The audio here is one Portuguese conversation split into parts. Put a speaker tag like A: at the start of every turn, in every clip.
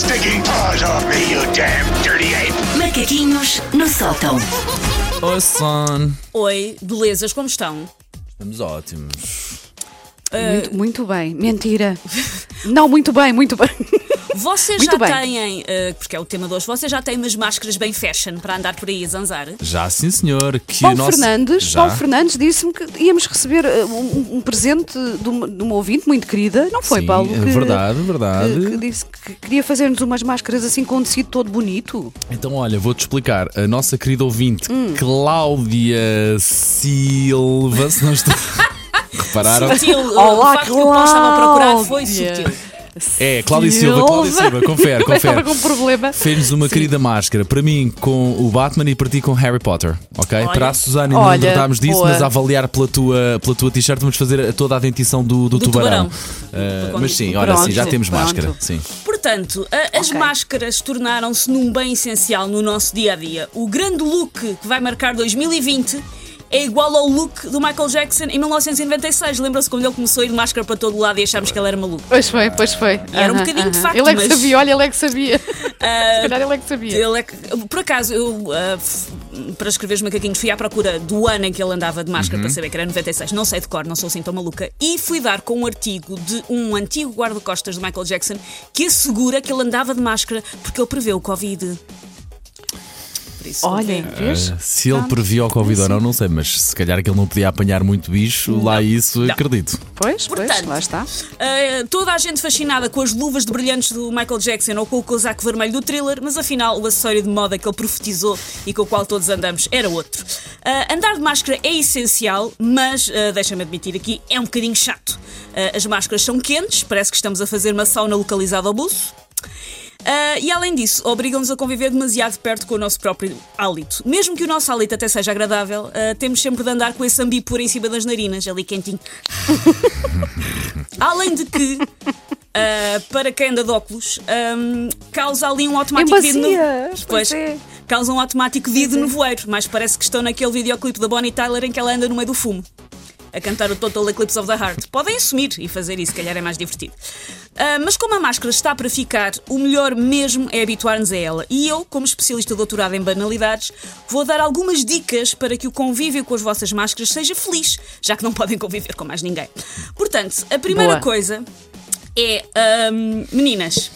A: stinking paws off me, you damn dirty ape!
B: Macaquinhos no sótão.
C: Oi, son.
D: Oi, belezas, como estão?
C: Estamos ótimos.
E: Muito, muito bem. Mentira. Não, muito bem, muito bem.
D: Vocês
E: Muito
D: já
E: bem.
D: têm, eh, porque é o tema de hoje, vocês já têm umas máscaras bem fashion para andar por aí a zanzar?
C: Já sim, senhor. Que
E: Paulo
C: o nosso...
E: Fernandes,
C: Já.
E: Paulo Fernandes disse-me que íamos receber uh, um, um presente de uma, de uma ouvinte muito querida. Não foi,
C: Sim,
E: Paulo?
C: é verdade, verdade.
E: Que, que disse que queria fazer-nos umas máscaras assim com um tecido todo bonito.
C: Então, olha, vou-te explicar. A nossa querida ouvinte,
E: Hum.
C: Cláudia Silva, se não estou. Repararam?
D: Sutil, eh,
E: Olá,
D: o facto que o Paulo estava a procurar foi
E: Cláudia.
D: sutil.
C: É, Cláudia Silva, Cláudia Silva, confere,
E: Eu estava
C: confere.
E: com um problema.
C: Fez-nos uma querida máscara, para mim com o Batman e para ti com Harry Potter, ok?
D: Olha.
C: para a Susana ainda não tratámos disso,
E: boa.
C: mas a avaliar pela tua, pela tua t-shirt vamos fazer a- toda a dentição do, do,
D: Do
C: tubarão.
D: tubarão. Do
C: mas sim, olha, sim, já temos
E: pronto.
C: máscara, sim.
D: Portanto, a- as
E: Ok.
D: máscaras tornaram-se num bem essencial no nosso dia a dia. O grande look que vai marcar 2020 é igual ao look do Michael Jackson em 1996. Lembra-se quando ele começou a ir de máscara para todo lado e achámos que ele era maluco?
E: Pois foi, pois foi.
D: Era um bocadinho de
E: aham.
D: facto,
E: Ele é que
D: mas-
E: sabia, olha, ele é que sabia.
D: Ah,
E: Se calhar ele é que sabia.
D: Ele é que- por acaso, eu, ah, f- para escrever os macaquinhos, fui à procura do ano em que ele andava de máscara para saber que era 96. Não sei de cor, não sou assim tão maluca. E fui dar com um artigo de um antigo guarda-costas de Michael Jackson que assegura que ele andava de máscara porque ele prevê o Covid. Por isso,
E: Olha, vês?
C: Ah, se ele previa o Covid ou não, não sei, mas se calhar que ele não podia apanhar muito bicho, lá isso
D: Não.
C: acredito.
E: Pois, pois,
D: Portanto,
E: lá está.
D: Uh, toda a gente fascinada com as luvas de brilhantes do Michael Jackson ou com o casaco vermelho do thriller, mas afinal o acessório de moda que ele profetizou e com o qual todos andamos era outro. Uh, andar de máscara é essencial, mas uh, deixa-me admitir aqui, é um bocadinho chato. Uh, as máscaras são quentes, parece que estamos a fazer uma sauna localizada ao buço. Ah, e além disso, obrigam-nos a conviver demasiado perto com o nosso próprio hálito. Mesmo que o nosso hálito até seja agradável, ah, temos sempre de andar com esse ambipor em cima das narinas, ali quentinho. além de que, ah, para quem anda de óculos, ahm, causa ali um automático
E: Em
D: vidro no...
E: pois é.
D: Causa um automático vidro no voeiro, mas parece que estão naquele videoclipe da Bonnie Tyler em que ela anda no meio do fumo. A cantar o Total Eclipse of the Heart. Podem assumir e fazer isso, se calhar é mais divertido. Ah, mas como a máscara está para ficar, o melhor mesmo é habituar-nos a ela. E eu, como especialista doutorado em banalidades, vou dar algumas dicas para que o convívio com as vossas máscaras seja feliz, já que não podem conviver com mais ninguém. Portanto, a primeira
E: Boa.
D: coisa é, ahm, meninas,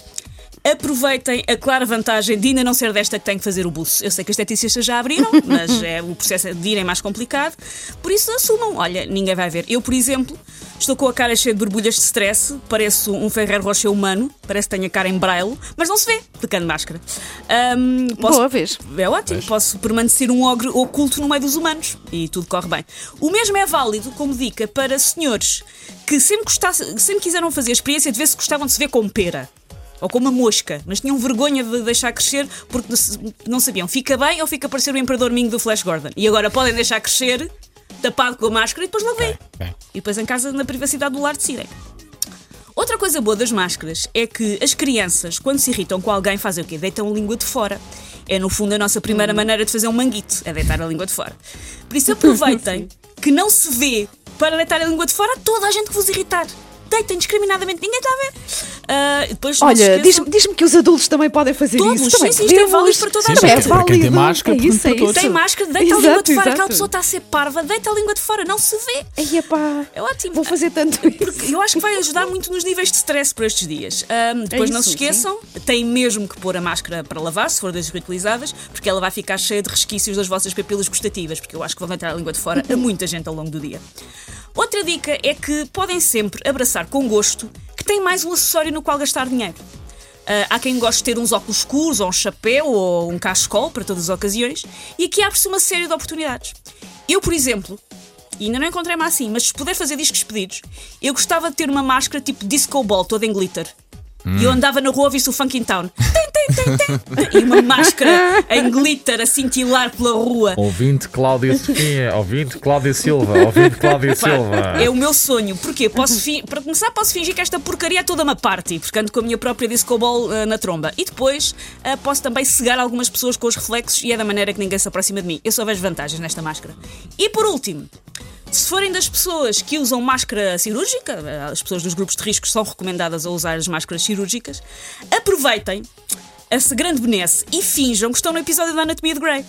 D: aproveitem a clara vantagem de ainda não ser desta que tem que fazer o buço. Eu sei que as esteticistas já abriram, mas é, o processo de ir é mais complicado. Por isso, assumam. Olha, ninguém vai ver. Eu, por exemplo, estou com a cara cheia de borbulhas de stress, pareço um Ferrer Rocher humano, parece que tenho a cara em braille, mas não se vê, tocando máscara. Ahm, posso-
E: Boa vez.
D: é ótimo, posso permanecer um ogre oculto no meio dos humanos e tudo corre bem. O mesmo é válido como dica para senhores que sempre, gostasse, sempre quiseram fazer a experiência de ver se gostavam de se ver com pera. Ou com uma mosca, mas tinham vergonha de deixar crescer porque não sabiam fica bem ou fica a parecer o Imperador Mingo do Flash Gordon. E agora podem deixar crescer, tapado com a máscara e depois logo vem. E depois em casa, na privacidade do lar, decidem. Outra coisa boa das máscaras é que as crianças, quando se irritam com alguém, fazem o quê? Deitam a língua de fora. É, no fundo, a nossa primeira maneira de fazer um manguito, é deitar a língua de fora. Por isso, aproveitem que não se vê para deitar a língua de fora a toda a gente que vos irritar. Deitem discriminadamente, ninguém está a ver. Ah, depois,
E: Olha, diz-me diz que os adultos também podem fazer
D: Todos,
E: isso. Também
D: sim, sim, isto é válido para toda a
C: Sim,
D: gente.
E: É
C: para quem tem
E: válido.
C: máscara,
E: é isso, é
C: para
E: isso.
C: todos.
D: Tem máscara, deita a língua
E: Exato,
D: de fora. Aquela
E: exato.
D: pessoa está a ser parva, deita a língua de fora, não se vê.
E: Ai, epá,
D: É ótimo.
E: Vou fazer tanto isso.
D: Eu acho que vai ajudar muito nos níveis de stress por estes dias. Ahm, depois não se
E: isso,
D: esqueçam, têm mesmo que pôr a máscara para lavar, se for das reutilizáveis, porque ela vai ficar cheia de resquícios das vossas papilas gustativas, porque eu acho que vão deitar a língua de fora a muita gente ao longo do dia. Outra dica é que podem sempre abraçar com gosto que tem mais um acessório no qual gastar dinheiro. Ah, há quem goste de ter uns óculos escuros, ou um chapéu, ou um cachecol para todas as ocasiões, e aqui abre-se uma série de oportunidades. Eu, por exemplo, e ainda não encontrei-me assim, mas se puder fazer discos pedidos, eu gostava de ter uma máscara tipo disco ball, toda em glitter. E eu andava na rua ouvir-se o Funkin' Town. E uma máscara em glitter a cintilar pela rua.
F: Ouvinte Cláudia Sofia, ouvinte Cláudia Silva, ouvinte Cláudia Silva.
D: É o meu sonho. Porquê? Posso Para começar, posso fingir que esta porcaria é toda uma party, porque ando com a minha própria disco ball ah, na tromba. E depois ah, posso também cegar algumas pessoas com os reflexos e é da maneira que ninguém se aproxima de mim. Eu só vejo vantagens nesta máscara. E por último, Se forem das pessoas que usam máscara cirúrgica, as pessoas dos grupos de risco são recomendadas a usar as máscaras cirúrgicas, aproveitem essa grande benesse e finjam que estão no episódio da Anatomia de Grey.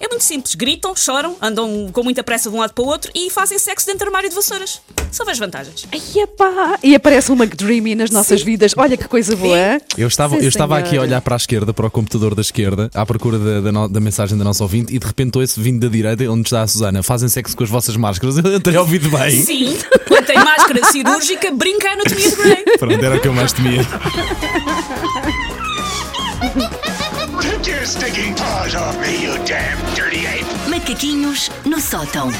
D: É muito simples, gritam, choram, andam com muita pressa de um lado para o outro e fazem sexo dentro do armário de vassouras. Só vejo vantagens.
E: Ai, epá. E aparece uma McDreamy nas nossas vidas. Olha que coisa boa.
C: Eu estava,
E: Sim,
C: eu estava
E: senhora.
C: aqui a olhar para a esquerda, para o computador da esquerda, à procura da, da, no- da mensagem da nossa ouvinte, e de repente ouço vindo da direita, onde está a Susana. Fazem sexo com as vossas máscaras. Eu teria ouvido bem.
D: Sim, quando tem máscara cirúrgica, brinca a Anatomia de Grey.
C: Pronto, era o que eu mais temia.
A: Take your stinking paws off me, you damn dirty ape!
B: Macaquinhos no sótão.